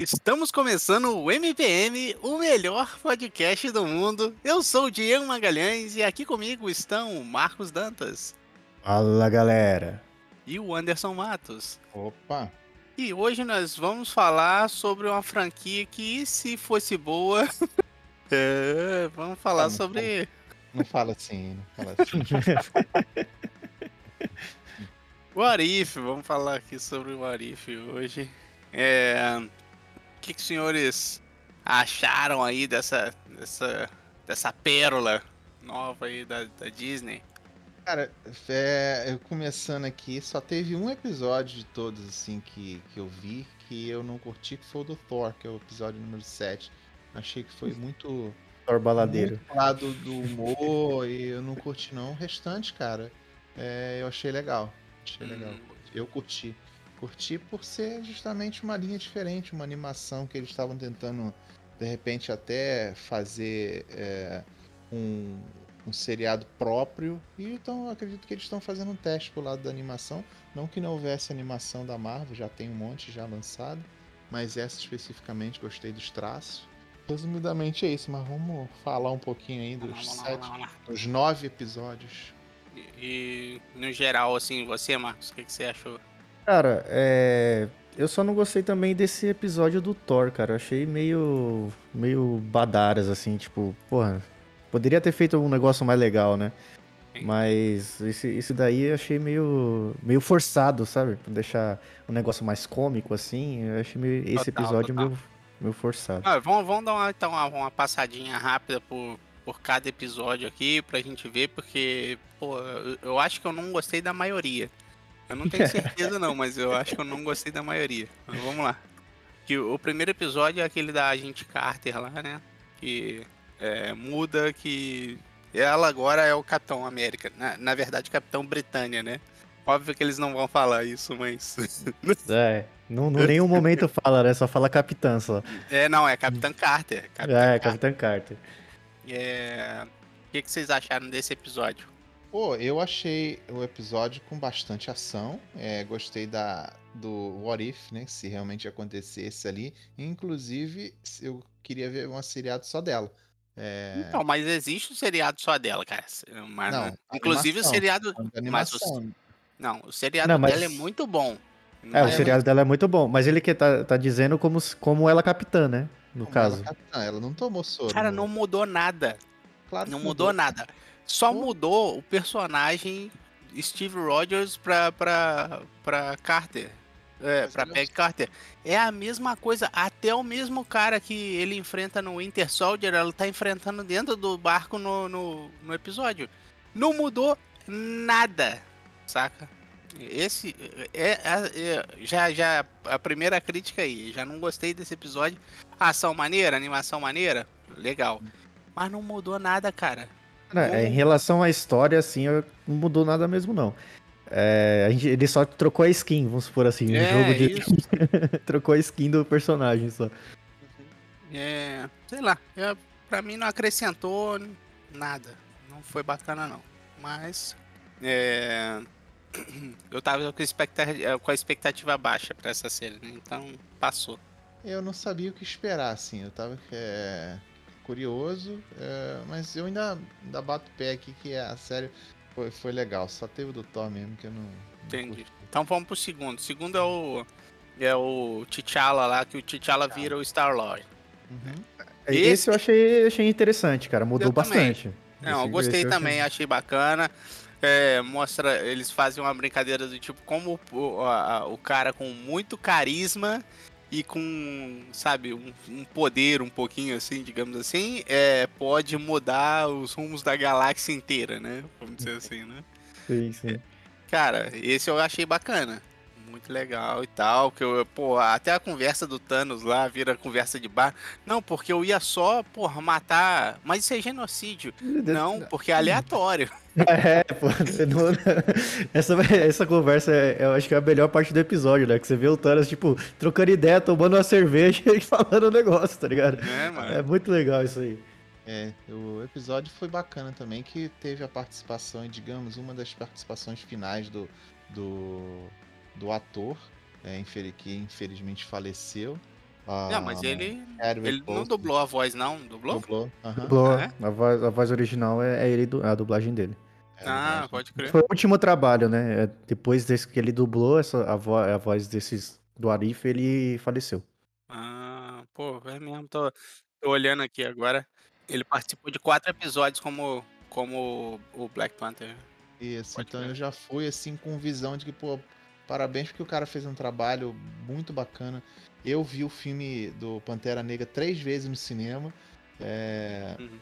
Estamos começando o MPM, o melhor podcast do mundo. Eu sou o Diego Magalhães e aqui comigo estão o Marcos Dantas Fala galera. e o Anderson Matos. Opa! E hoje nós vamos falar sobre uma franquia que, se fosse boa. é, vamos falar Ah, não sobre. Não fala assim, não fala assim. O Arif, vamos falar aqui sobre o Arif hoje. É, que, que os senhores acharam aí dessa, dessa, dessa pérola nova aí da, da Disney? Cara, é, eu começando aqui, só teve um episódio de todos assim que, que eu vi que eu não curti, que foi o do Thor, que é o episódio número 7. Achei que foi muito, Thor baladeiro. muito lado do humor e eu não curti não. O restante, cara, é, eu achei legal. Achei legal. Hum. Eu curti. Curti por ser justamente uma linha diferente, uma animação que eles estavam tentando, de repente, até fazer é, um, um seriado próprio. E então eu acredito que eles estão fazendo um teste pro lado da animação. Não que não houvesse animação da Marvel, já tem um monte já lançado. Mas essa especificamente gostei dos traços. Resumidamente é isso, mas vamos falar um pouquinho aí dos lá, sete, lá, lá. dos nove episódios. E, e, no geral, assim, você, Marcos, o que, que você achou? Cara, é. Eu só não gostei também desse episódio do Thor, cara. Eu achei meio. meio badaras, assim, tipo, porra. Poderia ter feito um negócio mais legal, né? Mas esse, esse daí eu achei meio. meio forçado, sabe? Pra deixar um negócio mais cômico, assim. Eu achei meio, esse Total, episódio total. meio, meio forçado. Ah, vamos, vamos dar uma, então, uma, passadinha rápida por, por cada episódio aqui pra gente ver, porque, pô, eu acho que eu não gostei da maioria. Eu não tenho certeza não, mas eu acho que eu não gostei da maioria. Mas vamos lá. Que o primeiro episódio é aquele da agente Carter lá, né? Que é, muda que ela agora é o Capitão América. Na, na verdade, Capitão Britânia, né? Óbvio que eles não vão falar isso, mas. É. Não, não nenhum momento fala, né? Só fala capitã só. é, não, é Capitã Carter. Capitã É, Carter. Capitã Carter. É... O que, que vocês acharam desse episódio? Pô, eu achei o episódio com bastante ação. É, gostei da, do What If, né? Se realmente acontecesse ali. Inclusive, eu queria ver uma seriado só dela. É, Então, mas existe um seriado só dela, cara. Mas, Não, inclusive o animação. seriado. de Mas o, animação. não, o seriado Não, mas- dela é muito bom. É, o Mas- seriado dela é muito bom, mas ele que tá, tá dizendo como, como ela é capitã, né? No Como caso. Ela, capitã, ela não tomou soro. Cara, no- não mudou nada. claro que Não mudou nada. Só Pô. mudou o personagem Steve Rogers pra, pra, pra Carter. É, Mas pra ele é um- Peg Carter. É a mesma coisa. Até o mesmo cara que ele enfrenta no Winter Soldier, ela tá enfrentando dentro do barco no, no, no episódio. Não mudou nada, saca? Esse é- é- já já a primeira crítica aí. Já não gostei desse episódio. Ação maneira, animação maneira, legal. Mas não mudou nada, cara. É, em relação à história, assim, não mudou nada mesmo, não. É, a gente, ele só trocou a skin, vamos supor assim, no É, jogo de. isso. trocou a skin do personagem só. É, sei lá, é, pra mim não acrescentou nada. Não foi bacana não. Mas é, eu tava com, expectativa, com a expectativa baixa pra essa série, né? Então passou. Eu não sabia o que esperar, assim. Eu tava é, curioso, é, mas eu ainda, ainda bato o pé aqui que a série foi, foi legal. Só teve o do Thor mesmo que eu não. não Entendi. Então vamos pro segundo. O segundo é o é o T'Challa lá, que o T'Challa vira o Star Lord. Uhum. Esse, Esse- eu achei, achei interessante, cara. Mudou Eu também. bastante. Não, eu Esse- gostei esse eu também, achei- achei bacana. É, mostra, eles fazem uma brincadeira do tipo como o, a- o cara com muito carisma e com, sabe, um, um poder um pouquinho assim, digamos assim, é, pode mudar os rumos da galáxia inteira, né? Vamos dizer assim, né? Sim, sim. Cara, esse eu achei bacana. Muito legal e tal. Que eu, pô, até a conversa do Thanos lá vira conversa de bar. Não, porque eu ia só, porra, matar. Mas isso é genocídio. Não, porque é aleatório. É, pô, não- essa, essa conversa é, eu acho que é a melhor parte do episódio, né? Que você vê o Thanos, tipo, trocando ideia, tomando uma cerveja e falando o negócio, tá ligado? Né, mano? É muito legal isso aí. É, o episódio foi bacana também, que teve a participação, e digamos, uma das participações finais do, do, do ator, é, que infelizmente faleceu. Não, mas ele. Ele não dublou a voz, não? Dublou? Dublou. Dublou, é? a, voz, a voz original é, é ele, a dublagem dele. É, Ah, pode crer. Foi o último trabalho, né? É, Depois desse que ele dublou essa, a, vo- a voz desses do Arif, ele faleceu. Ah, pô, é mesmo. Tô, tô olhando aqui agora. Ele participou de quatro episódios como, como o Black Panther. Isso, Pode então crer. eu já fui assim com visão de que, pô, parabéns porque o cara fez um trabalho muito bacana. Eu vi o filme do Pantera Negra três vezes no cinema. é, Uhum.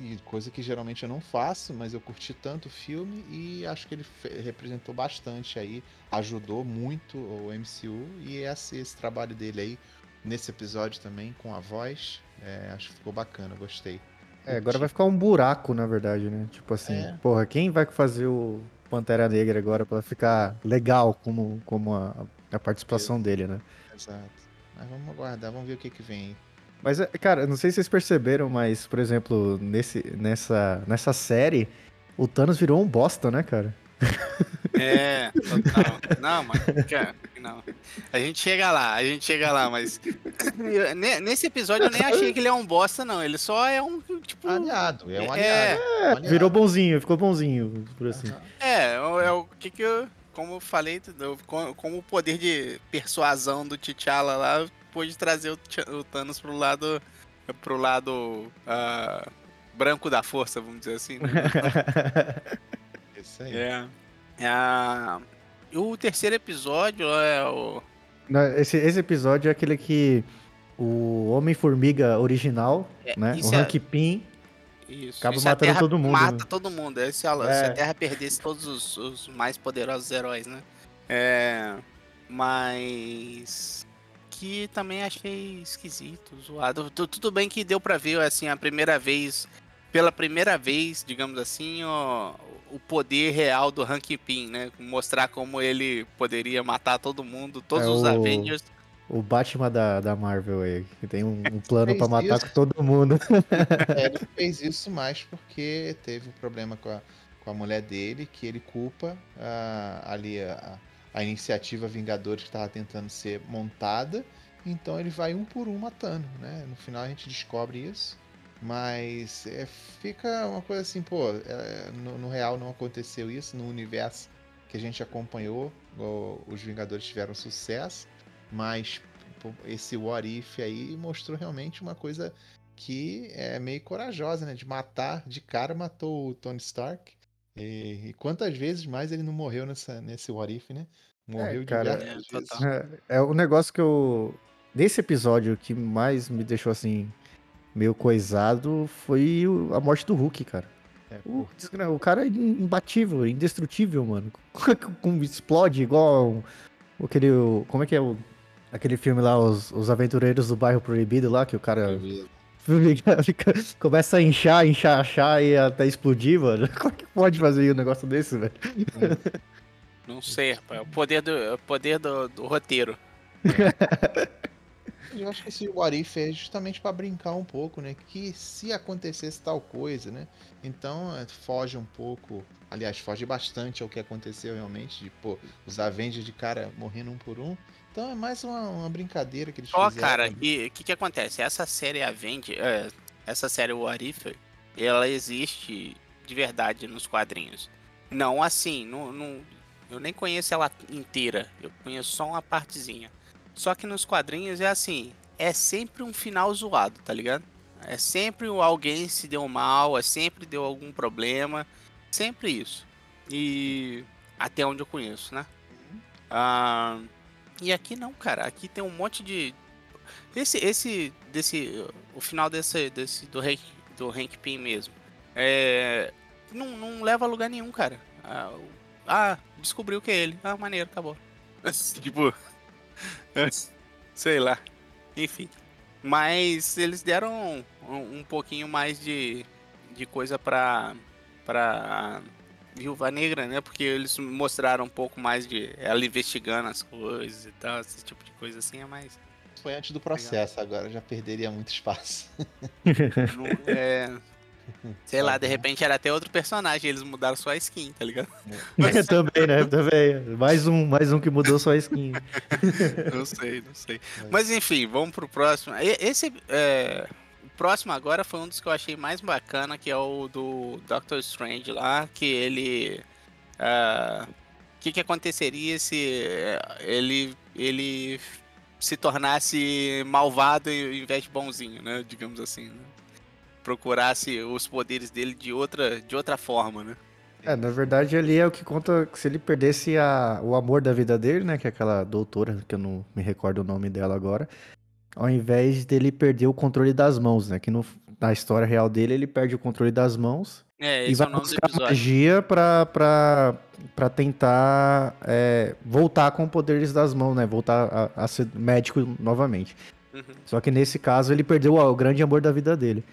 e coisa que geralmente eu não faço, mas eu curti tanto o filme e acho que ele representou bastante aí, ajudou muito o MCU e esse, esse trabalho dele aí nesse episódio também com a voz, é, acho que ficou bacana, gostei. É, agora vai ficar um buraco, na verdade, né? Tipo assim, É. porra, quem vai fazer o Pantera Negra agora pra ficar legal como, como a, a participação dele, né? Exato. Mas vamos aguardar, vamos ver o que que vem. Mas, é, cara, não sei se vocês perceberam, mas, por exemplo, nesse, nessa, nessa série, o Thanos virou um bosta, né, cara? É, total. Não, mas, cara, não. A gente chega lá, a gente chega lá, mas. Nesse episódio eu nem achei que ele é um bosta, não. Ele só é um, tipo. Aliado, é um É. aliado. um aliado. Virou bonzinho, ficou bonzinho, por assim. É, é o- é o que que eu. Como eu falei, como o poder de persuasão do T'Challa lá pôde trazer o, Thanos pro lado. pro lado. ah, branco da força, vamos dizer assim. né? Isso aí. É. É a- O terceiro episódio é o. Esse, esse episódio é aquele que o Homem-Formiga original, É, né? O é- Hank Pym, Isso. Acaba a matando Terra todo mundo, Mata né? todo mundo. É, se, a, se É. a Terra perdesse todos os, os mais poderosos heróis, né? É. Mas. Que também achei esquisito, zoado. Tu- Tudo bem que deu pra ver, assim, a primeira vez. Pela primeira vez, digamos assim, ó, o poder real do Hank Pym, né? Mostrar como ele poderia matar todo mundo, todos É os o- Avengers. o Batman da, da Marvel aí, que tem um, um plano pra Fez matar com todo mundo. É, ele fez isso mais porque teve um problema com a, com a mulher dele, que ele culpa ah, ali a, a iniciativa Vingadores que estava tentando ser montada. Então ele vai um por um matando, né? No final a gente descobre isso. Mas é, fica uma coisa assim, pô, é, no, no real não aconteceu isso, no universo que a gente acompanhou, o- os Vingadores tiveram sucesso, mas pô, esse What If aí mostrou realmente uma coisa que é meio corajosa, né? De matar, de cara matou o Tony Stark. E, e quantas vezes mais ele não morreu nessa, nesse What If, né? Morreu cara, é, vezes. total. É, é o negócio que eu. Nesse episódio que mais me deixou assim, meio coisado, foi a morte do Hulk, cara. É, O, o cara é imbatível, indestrutível, mano. Explode igual aquele. Como é que é o. Aquele filme lá, os, os Aventureiros do Bairro Proibido lá, que o cara fica- começa a inchar, inchar, inchar e até explodir, mano. Como é que pode fazer um negócio desse, velho? Não sei, rapaz. O poder do, o poder do, do roteiro. Eu acho que esse What If é justamente para brincar um pouco, né? Que se acontecesse tal coisa, né? Então é, foge um pouco. Aliás, foge bastante ao que aconteceu realmente. De, pô, os Avengers de cara morrendo um por um. Então é mais uma, uma brincadeira que eles Ó, fizeram. cara, e o que que acontece? Essa série Avenger, é, essa série What If, ela existe de verdade nos quadrinhos. Não assim, não, não- eu nem conheço ela inteira, eu conheço só uma partezinha. Só que nos quadrinhos é assim, é sempre um final zoado, tá ligado? É sempre alguém se deu mal, é sempre deu algum problema, sempre isso. E até onde eu conheço, né? Ah, e aqui não, cara. Aqui tem um monte de. Esse, esse, desse, o final desse, desse do Hank, do Hank Pym mesmo, é, não, não leva a lugar nenhum, cara. Ah, ah, descobriu que é ele. Ah, maneiro, acabou. tipo, sei lá. Enfim. Mas eles deram um, um pouquinho mais de, de coisa pra, pra Viúva Negra, né? Porque eles mostraram um pouco mais de ela investigando as coisas e tal, esse tipo de coisa assim é mais. Foi antes do processo, agora já perderia muito espaço. não- é, Sei lá, de repente era até outro personagem, eles mudaram só a skin, tá ligado? É, também, né? Também. Mais um, mais um que mudou só a skin. não sei, não sei. Mas enfim, vamos pro próximo. Esse. É... O próximo agora foi um dos que eu achei mais bacana, que é o do Doctor Strange lá, que ele. Uh... O que, que aconteceria se é, ele, ele se tornasse malvado em vez de bonzinho, né? Digamos assim. Né? Procurasse os poderes dele de outra, de outra forma, né? É, na verdade ali é o que conta que se ele perdesse a, o amor da vida dele, né? Que é aquela doutora, que eu não me recordo o nome dela agora. Ao invés dele perder o controle das mãos, né? Que no, na história real dele, ele perde o controle das mãos. É, e vai é buscar magia pra, pra, pra tentar é, voltar com poderes das mãos, né? Voltar a, a ser médico novamente. Uhum. Só que nesse caso ele perdeu o grande amor da vida dele.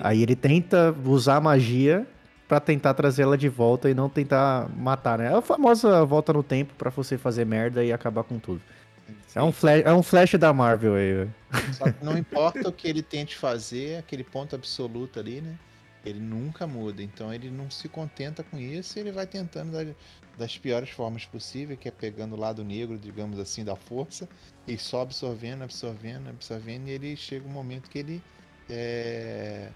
Aí ele tenta usar a magia para tentar trazer ela de volta e não tentar matar, né? É a famosa volta no tempo para você fazer merda e acabar com tudo. É um, flash, é um flash da Marvel aí, Só que não importa o que ele tente fazer, aquele ponto absoluto ali, né? Ele nunca muda. Então ele não se contenta com isso e ele vai tentando das, das piores formas possíveis, que é pegando o lado negro, digamos assim, da força, e só absorvendo, absorvendo, absorvendo, e ele chega um momento que ele é,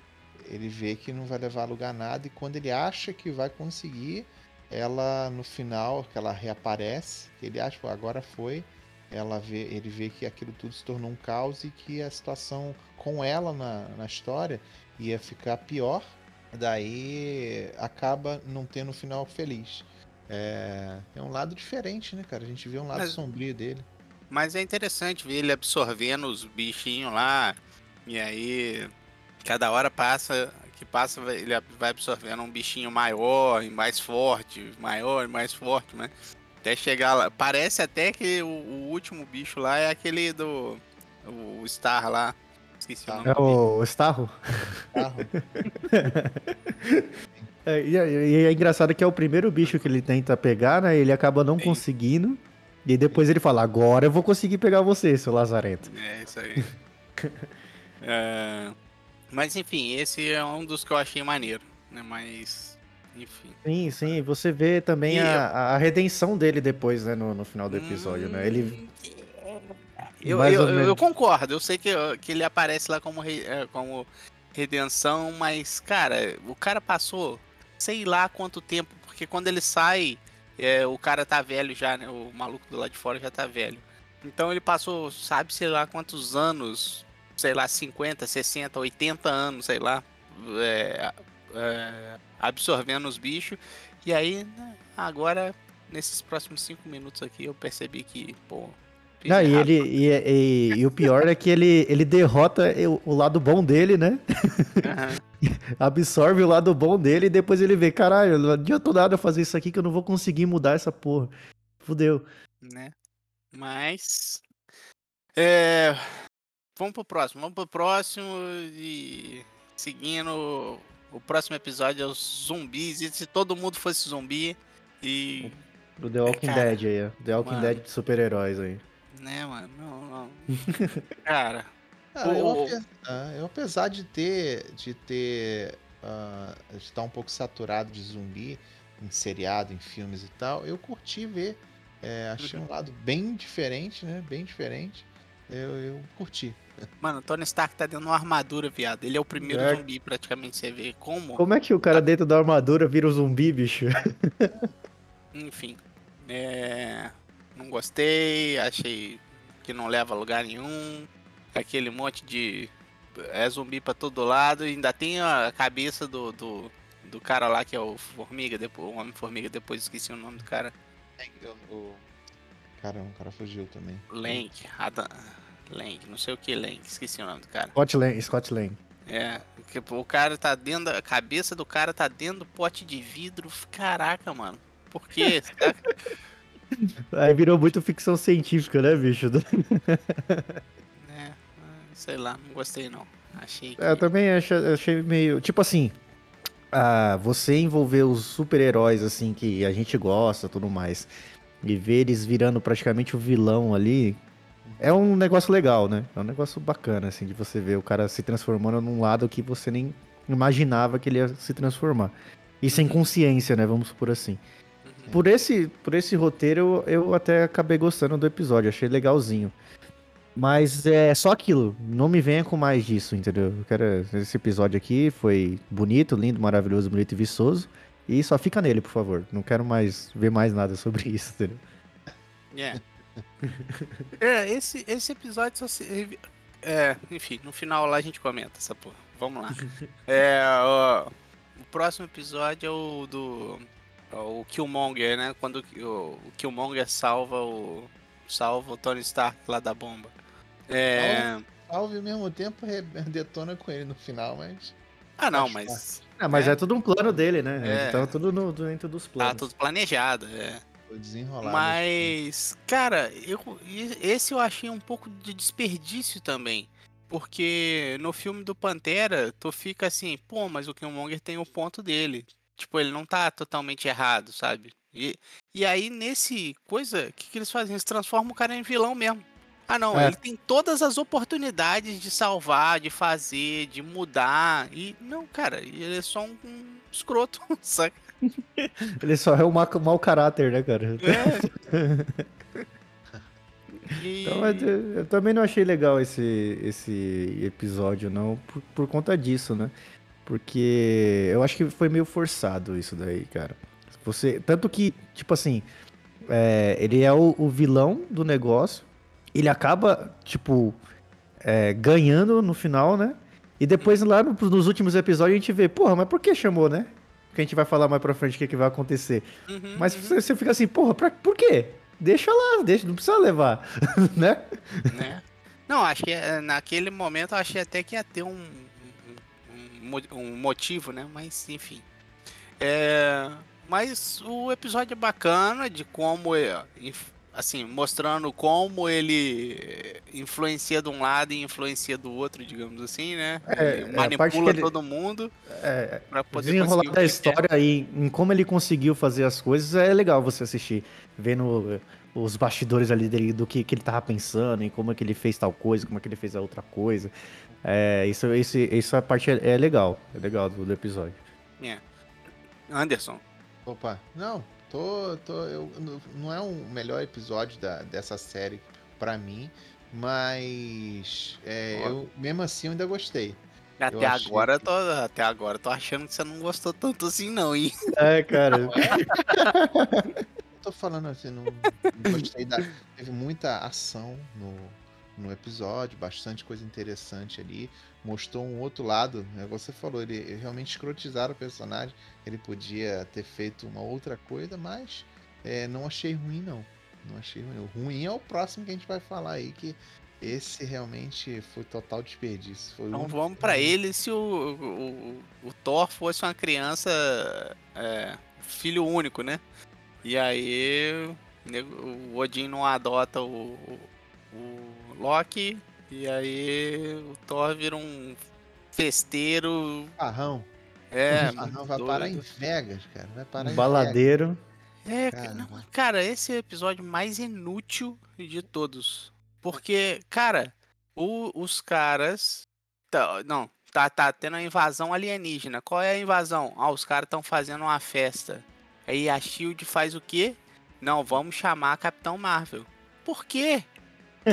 ele vê que não vai levar a lugar nada e quando ele acha que vai conseguir, ela no final, que ela reaparece, que ele acha, que agora foi, ela vê, ele vê que aquilo tudo se tornou um caos e que a situação com ela na, na história ia ficar pior, daí acaba não tendo um final feliz. É, é um lado diferente, né, cara? A gente vê um lado mas, sombrio dele. Mas é interessante ver ele absorvendo os bichinhos lá, e aí cada hora passa que passa, ele vai absorvendo um bichinho maior e mais forte, maior e mais forte, né? Até chegar lá. Parece até que o, o último bicho lá é aquele do. O Star lá. Esqueci o nome. É o Starro? Starro. é, e, e, é engraçado que é o primeiro bicho que ele tenta pegar, né? Ele acaba não Sim. conseguindo. E depois ele fala: Agora eu vou conseguir pegar você, seu lazarento. É, isso aí. é. Mas enfim, esse é um dos que eu achei maneiro, né? Mas. Enfim. Sim, sim. Você vê também a, a redenção dele depois, né? No, no final do episódio, hum... né? Ele. Eu, eu, eu, concordo, eu sei que, que ele aparece lá como, re, é, como redenção, mas, cara, o cara passou sei lá quanto tempo, porque quando ele sai, é, o cara tá velho já, né? O maluco do lado de fora já tá velho. Então ele passou, sabe, sei lá quantos anos sei lá, 50, 60, 80 anos, sei lá, é, é, absorvendo os bichos. E aí, né, agora, nesses próximos cinco minutos aqui, eu percebi que, pô. Não, e, ele, e, e, e, o pior é que ele, ele derrota o, lado bom dele, né? Uhum. Absorve o lado bom dele e depois ele vê, caralho, não adiantou nada fazer isso aqui que eu não vou conseguir mudar essa porra. Fudeu. Né? Mas. É, Vamos pro próximo, vamos pro próximo e seguindo o próximo episódio é os zumbis. E se todo mundo fosse zumbi e. Do The Walking cara, Dead aí, The Walking mano, Dead de super-heróis aí. Né, mano? Não, não. cara. Ah, eu, eu, apesar de ter. de ter. Uh, de estar um pouco saturado de zumbi em seriado, em filmes e tal, eu curti ver. É, achei um lado bem diferente, né? Bem diferente. Eu, eu curti. Mano, Tony Stark tá dentro de uma armadura, viado. Ele é o primeiro é. zumbi, praticamente. Você vê como. Como é que o cara dentro da armadura vira um zumbi, bicho? Enfim. É... Não gostei, achei que não leva a lugar nenhum. Aquele monte de. É zumbi pra todo lado. E ainda tem a cabeça do, do, do cara lá que é o Formiga, depois, o Homem-Formiga, depois esqueci o nome do cara. O... Caramba, o cara fugiu também. Lank, Adam. Lang, não sei o que Lang, esqueci o nome do cara. Scott Lang, Scott Lang. É, o cara tá dentro da a cabeça do cara tá dentro do pote de vidro. Caraca, mano. Por quê? Aí virou muito ficção científica, né, bicho? é, sei lá, não gostei não. Achei que... É, eu também achei, achei meio. Tipo assim. Ah, você envolver os super-heróis, assim, que a gente gosta tudo mais, e ver eles virando praticamente o vilão ali, é um negócio legal, né? É um negócio bacana, assim, de você ver o cara se transformando num lado que você nem imaginava que ele ia se transformar. E sem Uhum. consciência, né? Vamos por assim. Uhum. Por esse, por esse roteiro, eu, até acabei gostando do episódio, achei legalzinho. Mas é só aquilo, não me venha com mais disso, entendeu? Eu quero, esse episódio aqui foi bonito, lindo, maravilhoso, bonito e viçoso. E só fica nele, por favor. Não quero mais ver mais nada sobre isso, entendeu? É. É, esse, esse episódio só se. É, enfim, no final lá a gente comenta essa porra. Vamos lá. É, ó, o próximo episódio é o do. é O Killmonger, né? Quando o, o Killmonger salva o. Salva o Tony Stark lá da bomba. É. Salve ao mesmo tempo detona com ele no final, mas. Ah, não, mas. Ah, mas é, É. tudo um plano dele, né? É. Então tudo no, dentro dos Tá planos. tudo planejado, é. Foi desenrolado. Mas, cara, eu, esse eu achei um pouco de desperdício também. Porque no filme do Pantera, tu fica assim, pô, mas o Killmonger tem o ponto dele. Tipo, ele não tá totalmente errado, sabe? E, e aí, nesse coisa, o que, que eles fazem? Eles transformam o cara em vilão mesmo. Ah, não, É. ele tem todas as oportunidades de salvar, de fazer, de mudar. E, não, cara, ele é só um, um escroto, saca? Ele só é um ma- mau caráter, né, cara? É. E- Então, eu, eu também não achei legal esse, esse episódio, não, por, por conta disso, né? Porque eu acho que foi meio forçado isso daí, cara. Você, tanto que, tipo assim, é, ele é o, o vilão do negócio, ele acaba, tipo, é, ganhando no final, né? E depois lá no- nos últimos episódios a gente vê, porra, mas por que chamou, né? Porque a gente vai falar mais pra frente o que, que vai acontecer. Uhum, Mas uhum. você, você fica assim, porra, pra, por quê? Deixa lá, deixa, não precisa levar, né? né? Não, acho que eh, naquele momento eu achei até que ia ter um, um, um mo- motivo, né? Mas enfim. É, mas o episódio é bacana de como, inf- assim, mostrando como ele influencia de um lado e influencia do outro, digamos assim, né? É, é, a manipula ele- todo mundo É, pra poder desenrolar que história aí, em como ele conseguiu fazer as coisas, é legal você assistir. Vendo eh, os bastidores ali dele, do que, que ele tava pensando, e como é que ele fez tal coisa, como é que ele fez a outra coisa. É, isso, esse, essa parte é, é legal, é legal do, do episódio. quer. Anderson. Opa, não, tô. tô eu, não- é o melhor episódio da, dessa série pra mim, mas. é, eu, mesmo assim eu ainda gostei. Até achei agora, eu que- tô, até agora eu tô achando que você não gostou tanto assim, não, hein? É, cara. Eu tô falando assim, não, não gostei da. Teve muita ação no, no episódio, bastante coisa interessante ali. Mostrou um outro lado, né? Você falou, ele, ele realmente escrotizaram o personagem. Ele podia ter feito uma outra coisa, mas é, não achei ruim, não. Não achei ruim. O ruim é o próximo que a gente vai falar aí, que esse realmente foi total desperdício. Foi Então único vamos pra ele se o, o, o Thor fosse uma criança é, filho único, né? E aí o Odin não adota o, o, Loki e aí o Thor vira um festeiro. Farrão. É, O Farrão muito vai parar em doido. Vegas, cara. Vai parar Um em baladeiro. É, Cara. não, cara, esse é o episódio mais inútil de todos. Porque, cara, o- os caras. tá- não, tá, tá tendo a invasão alienígena. Qual é a invasão? Ah, os caras estão fazendo uma festa. Aí a Shield faz o quê? Não, vamos chamar a Capitão Marvel. Por quê?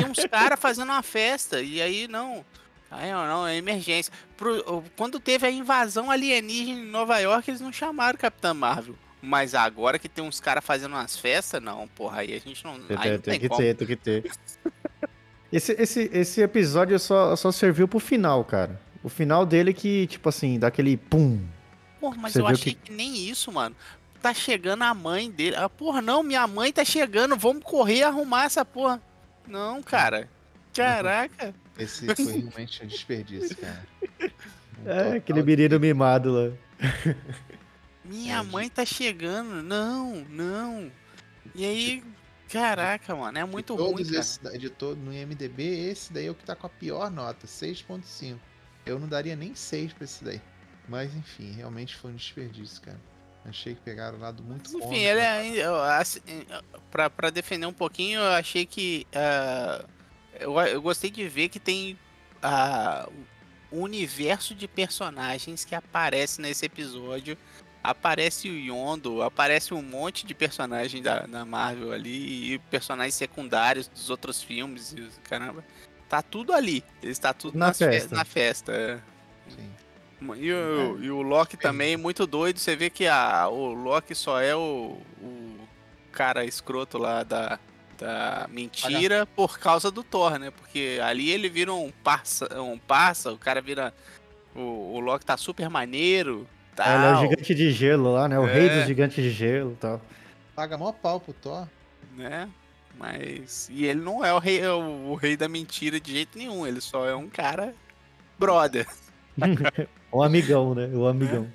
Tem uns caras fazendo uma festa. E aí, não. Aí, não, é emergência. Pro- quando teve a invasão alienígena em Nova York, eles não chamaram Capitã Marvel. Mas agora que tem uns caras fazendo umas festas, não, porra, aí a gente não. Tem, Aí não tem tem que como. ter, tem que ter. Esse, esse, esse episódio só, só serviu pro final, cara. O final dele que, tipo assim, dá aquele pum. Porra, mas Você eu achei que... nem isso, mano. Tá chegando a mãe dele. Ah, porra, não, minha mãe tá chegando, vamos correr arrumar essa porra. Não, cara. Caraca. Esse foi realmente um desperdício, cara. Um É, aquele menino mimado lá. Minha É, mãe tá chegando. Não, não. E aí, caraca, mano, é muito de ruim, esse de todo no IMDB, esse daí é o que tá com a pior nota, 6.5. Eu não daria nem 6 pra esse daí. Mas enfim, realmente foi um desperdício, cara. Achei que pegaram o lado muito Mas. Enfim, ele é. assim, pra, pra defender um pouquinho, eu achei que. ah, eu, eu gostei de ver que tem. ah, o universo de personagens que aparece nesse episódio. Aparece o Yondo, aparece um monte de personagens da, da Marvel ali e personagens secundários dos outros filmes e caramba. Tá tudo ali. Está tudo Na festa. Fe na festa. é. Sim. E o, e o Loki também, muito doido. Você vê que a, o Loki só é o, o cara escroto lá da, da mentira por causa do Thor, né? Porque ali ele vira um parça, um parça o cara vira. O, o Loki tá super maneiro. Tal, Ele é o gigante de gelo lá, né? O rei É. dos gigantes de gelo e tal. Paga mó pau pro Thor. né? Mas. E ele não é o rei, o, o rei da mentira de jeito nenhum. Ele só é um cara brother. o amigão, né? O amigão.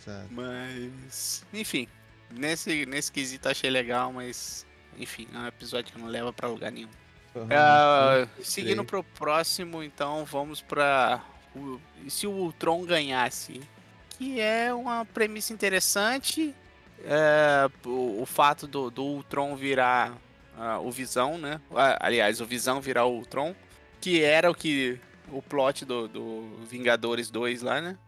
Exato. Mas. Enfim. Nesse, nesse quesito achei legal, mas. Enfim, é um episódio que não leva pra lugar nenhum. Realmente muito seguindo pro próximo, então vamos pra. o- e se o Ultron ganhasse? Que é uma premissa interessante. é, o, o fato do, do Ultron virar ah, o Visão, né? Ah, Aliás, o Visão virar o Ultron. Que era o que. O plot do, do Vingadores 2 lá, né?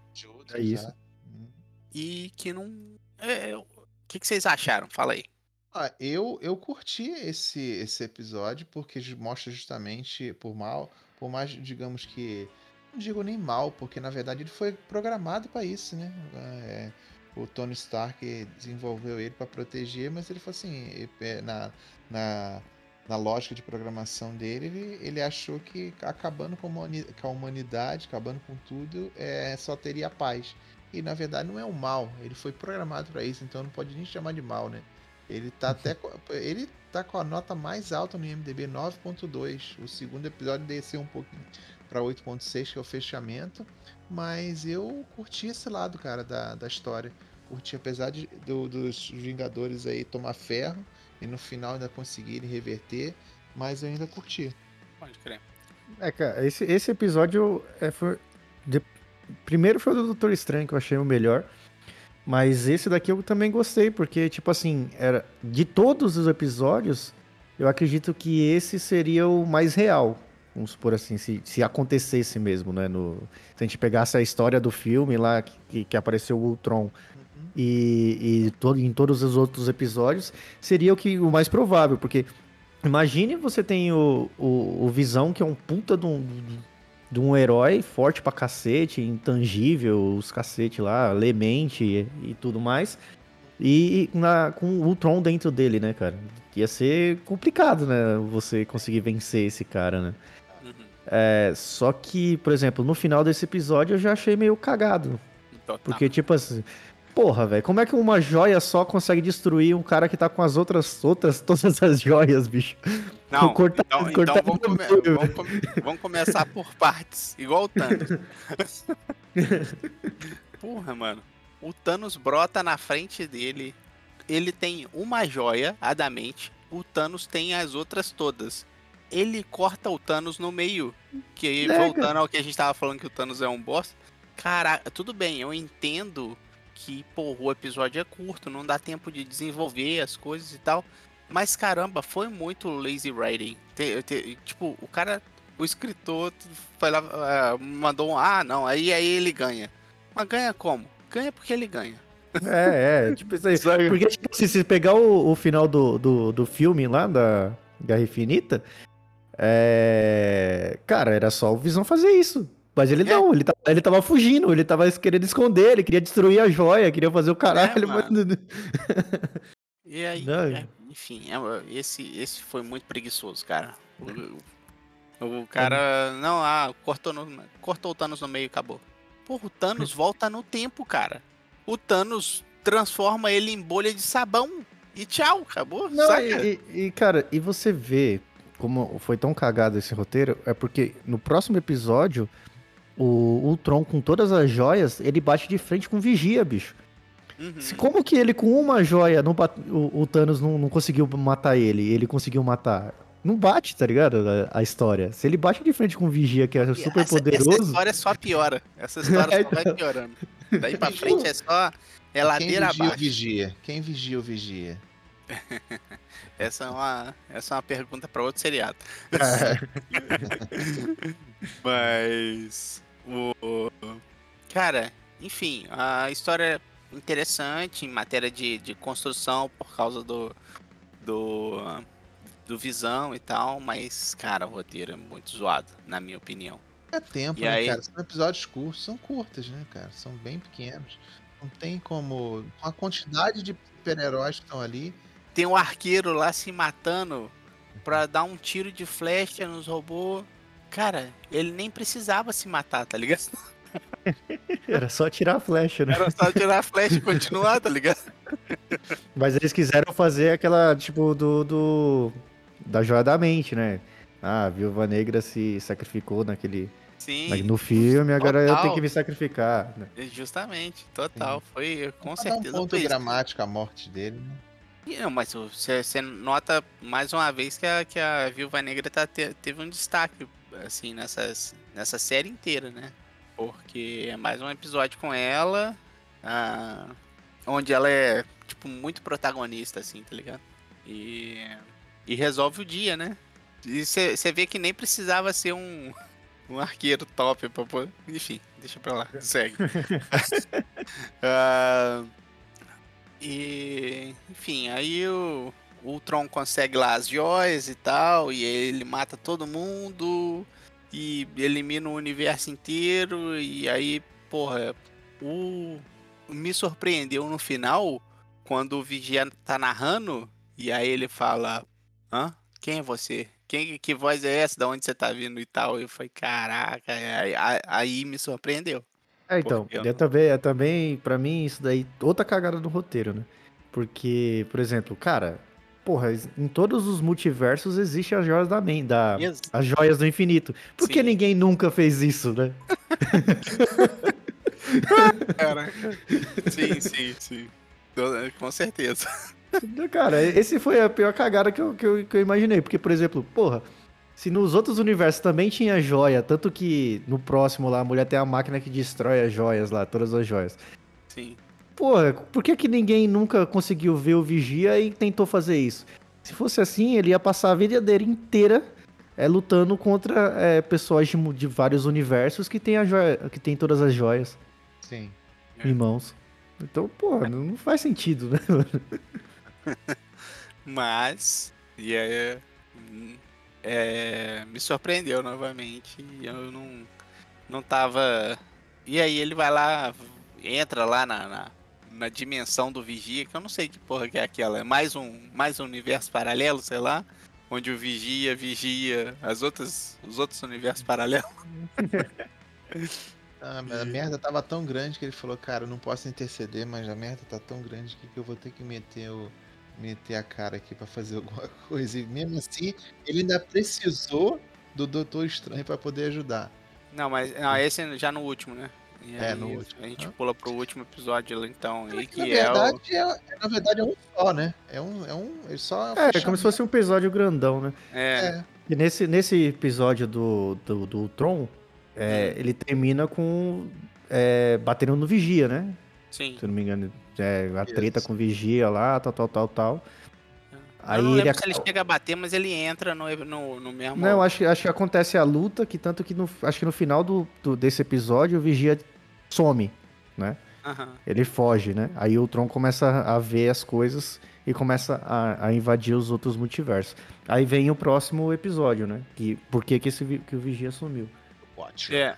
É isso. Hum. E que não. é, o que, que vocês acharam? Fala aí. Ah, eu, eu curti esse, esse episódio porque mostra justamente, por mal, por mais, digamos que. Não digo nem mal, porque na verdade ele foi programado para isso, né? É, o Tony Stark desenvolveu ele para proteger, mas ele falou assim: é, na, na, na lógica de programação dele, ele, ele achou que acabando com a humanidade, acabando com tudo, é, só teria paz. E na verdade não é o mal, ele foi programado para isso, então não pode nem chamar de mal, né? Ele tá até. co- Ele tá com a nota mais alta no IMDB, 9.2. O segundo episódio desceu um pouquinho para 8.6, que é o fechamento. Mas eu curti esse lado, cara, da, da história. Curti, apesar de, do- dos Vingadores aí tomar ferro e no final ainda conseguirem reverter. Mas eu ainda curti. Pode crer. É, cara, esse, esse episódio é, foi. de- Primeiro foi o do Doutor Estranho, que eu achei o melhor. Mas esse daqui eu também gostei, porque, tipo assim, era de todos os episódios, eu acredito que esse seria o mais real. Vamos supor assim, se, se acontecesse mesmo, né? No, se a gente pegasse a história do filme lá, que, que apareceu o Ultron, e, e to- em todos os outros episódios, seria o que o mais provável, porque imagine você tem o, o, o Visão, que é um puta de um, de um herói forte pra cacete, intangível, os cacete lá, lemente e, e tudo mais, e na, com o Ultron dentro dele, né, cara? Ia ser complicado, né, você conseguir vencer esse cara, né? Uhum. É, só que, por exemplo, no final desse episódio eu já achei meio cagado. Total. Porque, tipo assim, porra, velho, como é que uma joia só consegue destruir um cara que tá com as outras, outras, todas as joias, bicho? Não, cortar- então, cortar então vamos, come- vamos come- vamos começar por partes, igual o Thanos. Porra, mano. O Thanos brota na frente dele. Ele tem uma joia, adamante. O Thanos tem as outras todas. Ele corta o Thanos no meio. Que aí, voltando ao que a gente tava falando que o Thanos é um boss. Caraca, tudo bem, eu entendo que, pô, o episódio é curto, não dá tempo de desenvolver as coisas e tal. Mas caramba, foi muito lazy writing. Te- te- tipo, o cara, o escritor foi lá, ah, mandou um, ah, não, aí, aí ele ganha. Mas ganha como? Ganha porque ele ganha. É, é, tipo isso aí. Porque, tipo, se você pegar o, o final do, do, do filme lá, da Guerra Infinita, é... Cara, era só o Visão fazer isso. Mas ele É. não, ele, tá, ele tava fugindo, ele tava querendo esconder, ele queria destruir a joia, queria fazer o caralho. É, mas- E aí, Não. é, enfim, é, esse, esse foi muito preguiçoso, cara. O, o cara, não, ah, cortou, no, cortou o Thanos no meio e acabou. Porra, o Thanos volta no tempo, cara. O Thanos transforma ele em bolha de sabão e tchau, acabou, Não, e- e, cara, e você vê como foi tão cagado esse roteiro, é porque no próximo episódio, o Ultron com todas as joias, ele bate de frente com Vigia, bicho. Uhum. Se- Como que ele com uma joia, não bat- o, o Thanos não, não conseguiu matar ele, ele conseguiu matar? Não bate, tá ligado? A, a história. Se ele bate de frente com o Vigia, que é super essa, Essa poderoso. história só piora. Essa história só vai piorando. Daí pra frente é só é Quem ladeira vigia o abaixo. vigia? Quem vigia o vigia? Essa é uma, essa é uma pergunta pra outro seriado. É. Mas O... Cara, enfim, a história é interessante em matéria de, de construção por causa do, do, do visão e tal, mas, cara, o roteiro é muito zoado, na minha opinião. É tempo, E né, aí- cara? São episódios curtos, são curtas, né, cara? São bem pequenos. Não tem como. Com a quantidade de super-heróis que estão ali. Tem um arqueiro lá se matando pra dar um tiro de flecha nos robôs. Cara, ele nem precisava se matar, tá ligado? Era só tirar a flecha, né? Era só tirar a flecha e continuar, tá ligado? Mas eles quiseram fazer aquela, tipo, do. do da joia da mente, né? Ah, a viúva negra se sacrificou naquele. Sim, no filme, agora eu total. tenho que me sacrificar. né? justamente, total. Foi, com Pra dar um certeza ponto dramático a morte dele, né? Não, mas você, você nota mais uma vez que a, que a Viúva Negra tá, te- teve um destaque, assim, nessas, nessa série inteira, né? Porque é mais um episódio com ela, ah, onde ela é, tipo, muito protagonista, assim, tá ligado? E, e resolve o dia, né? E você vê que nem precisava ser um, um arqueiro top pra pôr. Enfim, deixa pra lá, segue. Ah, e, enfim, aí o, o Tron consegue lá as joias e tal, e ele mata todo mundo e elimina o universo inteiro, e aí, porra, o me surpreendeu no final quando o Vigia tá narrando e aí ele fala: "Hã? Quem é você? Quem que voz é essa? Da onde você tá vindo e tal?" Eu falei: "Caraca", aí, aí- aí me surpreendeu. É, então, Porque eu é não- também, é também, pra mim, isso daí, outra cagada do roteiro, né? Porque, por exemplo, cara, porra, em todos os multiversos existe as joias da mente, da, as joias do infinito. Por que Sim. ninguém nunca fez isso, né? Caraca. Sim, sim, sim. Tô- Com certeza. Cara, esse foi a pior cagada que eu, que, eu, que eu imaginei. Porque, por exemplo, porra, se nos outros universos também tinha joia, tanto que no próximo lá a mulher tem a máquina que destrói as joias lá, todas as joias. Sim. Porra, por que, que ninguém nunca conseguiu ver o Vigia e tentou fazer isso? Se fosse assim, ele ia passar a vida dele inteira é, lutando contra é, pessoas de, de vários universos que tem, a joia, que tem todas as joias Sim. É. em mãos. Então, porra, não não faz sentido, né? Mas. E aí. É, me surpreendeu novamente. Eu não. Não tava. E aí ele vai lá. Entra lá na, na, na dimensão do Vigia, que eu não sei que porra que é aquela. É mais um, mais um universo paralelo, sei lá. Onde o Vigia vigia as outras, os outros universos paralelos. Ah, a merda tava tão grande que ele falou, cara, eu não posso interceder, mas a merda tá tão grande que eu vou ter que meter o meter a cara aqui pra fazer alguma coisa. E mesmo assim, ele ainda precisou do Doutor Estranho pra poder ajudar. Não, mas não, esse já no último, né? E É, aí no último. A gente Hã? pula pro último episódio então, aí na que é o. verdade, é, na verdade é um só, né? É um, é um, ele só É, é como se fosse um episódio grandão, né? É, É, E nesse, nesse episódio do, do, do Tron, é, ele termina com é, batendo no Vigia, né? sim. Se eu não me engano, é, a treta Isso. com o Vigia lá, tal, tal, tal, tal. eu Aí não ele lembro se ele chega a bater, mas ele entra no, no, no mesmo. Não, acho, que- acho que acontece a luta, que tanto que no, acho que no final do, do- desse episódio o Vigia some, né? Aham. Ele foge, né? Aí o Tron começa a ver as coisas e começa a, a invadir os outros multiversos. Aí vem o próximo episódio, né? Que, por que, que, esse, que o Vigia sumiu? É.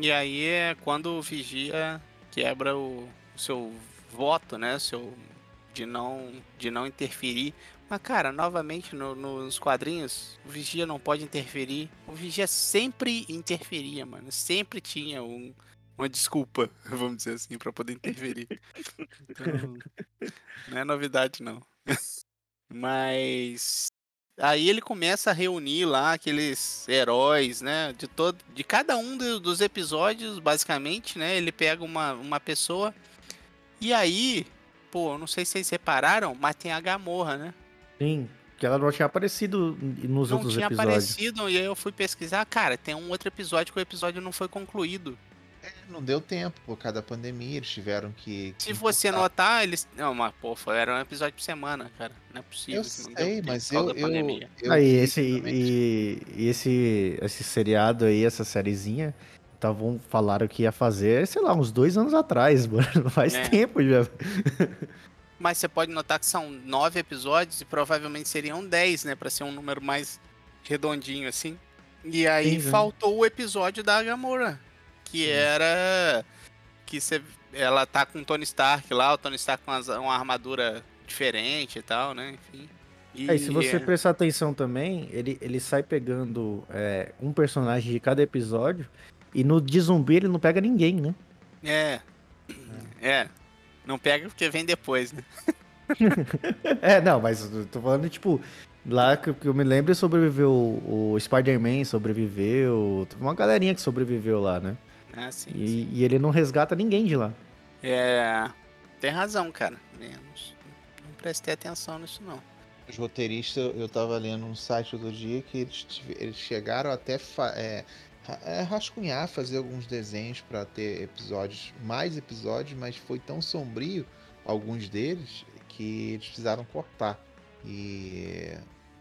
E aí é quando o Vigia quebra o, o seu voto, né? Seu, de, não, de não interferir. Mas, cara, novamente no- nos quadrinhos, o Vigia não pode interferir. O Vigia sempre interferia, mano. Sempre tinha um, uma desculpa, vamos dizer assim, pra poder interferir. Então, não é novidade, não. Mas Aí ele começa a reunir lá aqueles heróis, né? De todo, de cada um do- dos episódios, basicamente, né? Ele pega uma, uma pessoa. E aí, pô, não sei se vocês separaram, mas tem a Gamorra, né? Sim, que ela não tinha aparecido nos não outros tinha episódios. aparecido, e aí eu fui pesquisar, cara, tem um outro episódio que o episódio não foi concluído. É, não deu tempo por causa da pandemia, eles tiveram que. que Se você encurtar. notar, eles. Não, mas, pô, foi- era um episódio por semana, cara. Não é possível. Eu que não deu sei, tempo mas eu. da eu, pandemia. eu Aí, esse, e, e esse, esse seriado aí, essa sériezinha, estavam falaram que ia fazer, sei lá, uns dois anos atrás, mano. Faz É. tempo já. Mas você pode notar que são nove episódios e provavelmente seriam dez, né? Pra ser um número mais redondinho assim. E aí Sim, sim. faltou o episódio da Gamora. Que era. Que você, ela tá com o Tony Stark lá, o Tony Stark com uma armadura diferente e tal, né? Enfim. E, É, e se você prestar atenção também, ele, ele sai pegando é, um personagem de cada episódio. E no de zumbi ele não pega ninguém, né? É. É. Não pega porque vem depois, né? É, não, mas eu tô falando, tipo, lá que, que eu me lembro sobreviveu o, o Spider-Man, sobreviveu. Uma galerinha que sobreviveu lá, né? É, sim, sim. E, e ele não resgata ninguém de lá. É. Tem razão, cara. É, não, prestei atenção nisso, não. Os roteiristas, eu tava lendo no site outro dia que eles, eles chegaram até é, é, rascunhar, fazer alguns desenhos pra ter episódios, mais episódios, mas foi tão sombrio, alguns deles, que eles precisaram cortar. E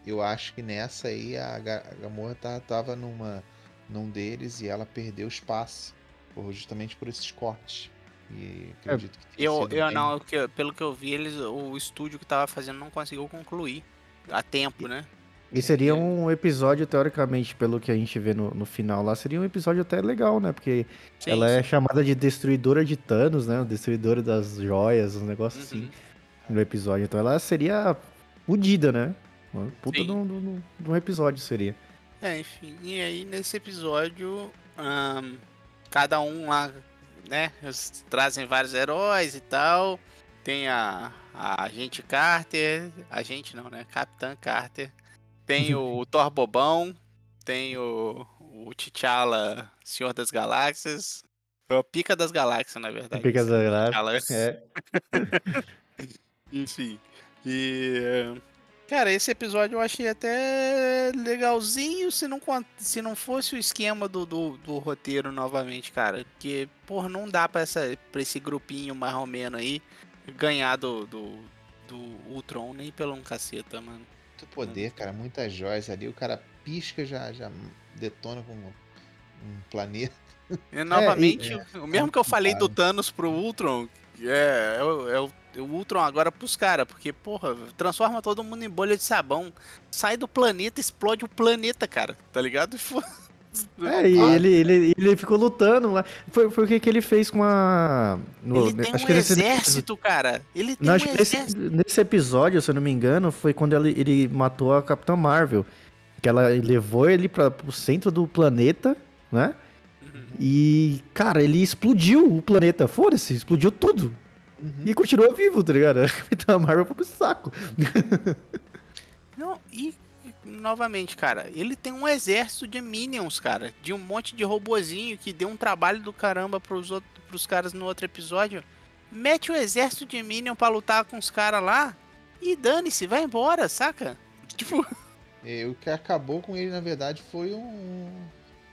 eu acho que nessa aí a, Ga- a Gamorra tá- tava numa, num deles e ela perdeu espaço, justamente por esses cortes. E acredito que Eu, eu bem- não, pelo que eu vi, eles, o estúdio que tava fazendo não conseguiu concluir a tempo, né? E seria um episódio, teoricamente, pelo que a gente vê no, no final lá, seria um episódio até legal, né? Porque Sim, ela é sim. chamada de destruidora de Thanos, né? Destruidora das joias, um negócio assim, Uhum. no episódio. Então ela seria fodida, né? Uma puta de um- episódio seria. É, enfim. E aí, nesse episódio, cada um lá, né? Eles trazem vários heróis e tal. Tem a, a agente Carter. Agente não, né? Capitã Carter. Tem o Thor Bobão. Tem o, o T'Challa, Senhor das Galáxias. É o Pica das Galáxias, na verdade. Pica das T'Challa. Galáxias, É. Enfim. E. Cara, esse episódio eu achei até legalzinho se não, se não fosse o esquema do, do, do roteiro novamente, cara. Porque, porra, não dá pra, essa, pra esse grupinho mais ou menos aí ganhar do, do, do Ultron nem pelo um caceta, mano. Muito poder, cara, muitas joias ali. O cara pisca, já, já detona com um, planeta. E novamente, e- o mesmo que eu falei do Claro. Thanos pro Ultron, é, é, o- é o, é o Ultron agora pros caras, porque, porra, transforma todo mundo em bolha de sabão, sai do planeta, explode o planeta, cara, tá ligado? Fo- É, e Ah. ele, ele, ele ficou lutando lá. Foi, foi o que, que ele fez com a. no- Ele tem acho um que nesse- exército, cara. Ele tem Não, um que nesse, exército. nesse episódio, se eu não me engano, foi quando ele, ele matou a Capitã Marvel. Que ela levou ele para pro centro do planeta, né? Uhum. E, cara, ele explodiu o planeta. Foda-se, explodiu tudo. E continuou vivo, tá ligado? A Capitã Marvel foi pro saco. Não, e, novamente, cara, ele tem um exército de minions, cara. De um monte de robozinho que deu um trabalho do caramba pros, outros, pros caras no outro episódio. Mete o exército de minion pra lutar com os caras lá. E dane-se, vai embora, saca? Tipo, E o que acabou com ele, na verdade, foi um,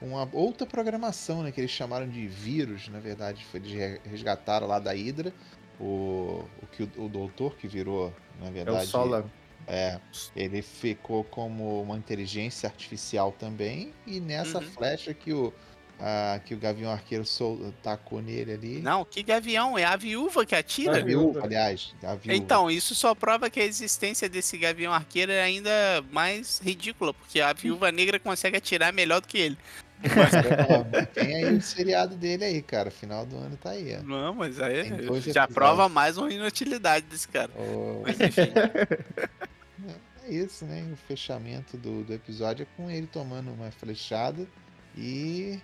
uma outra programação, né? Que eles chamaram de vírus, na verdade. Foi, eles re- resgataram lá da Hydra o, o que o, o doutor que virou, na É verdade. o Sola. É, ele ficou como uma inteligência artificial também. E nessa Uhum. flecha que o, a, que o Gavião Arqueiro sol, tacou nele ali. não, que gavião, é a viúva que a atira. viúva, aliás. A viúva. Então, isso só prova que a existência desse gavião arqueiro é ainda mais ridícula, porque a viúva negra consegue atirar melhor do que ele. Ó, Tem aí o seriado dele aí, cara. Final do ano tá aí, ó. Não, mas aí já episódios. prova mais uma inutilidade desse cara. Ô, Mas enfim. É isso, né? O fechamento do, do episódio é com ele tomando uma flechada e,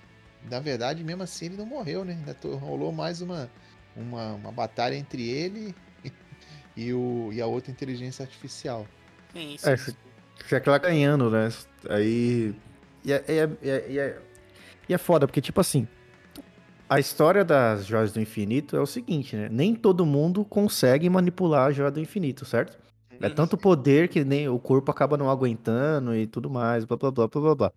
na verdade, mesmo assim ele não morreu, né? Rolou mais uma, uma, uma batalha entre ele e, o, e a outra inteligência artificial. Sim, sim. É, se, se aquela ganhando, né? Aí. E é, e é, e é, e é, e é foda, porque, tipo assim. A história das Joias do Infinito é o seguinte, né? Nem todo mundo consegue manipular a Joia do Infinito, certo? É Uhum. tanto poder que nem o corpo acaba não aguentando e tudo mais, blá blá blá blá blá blá.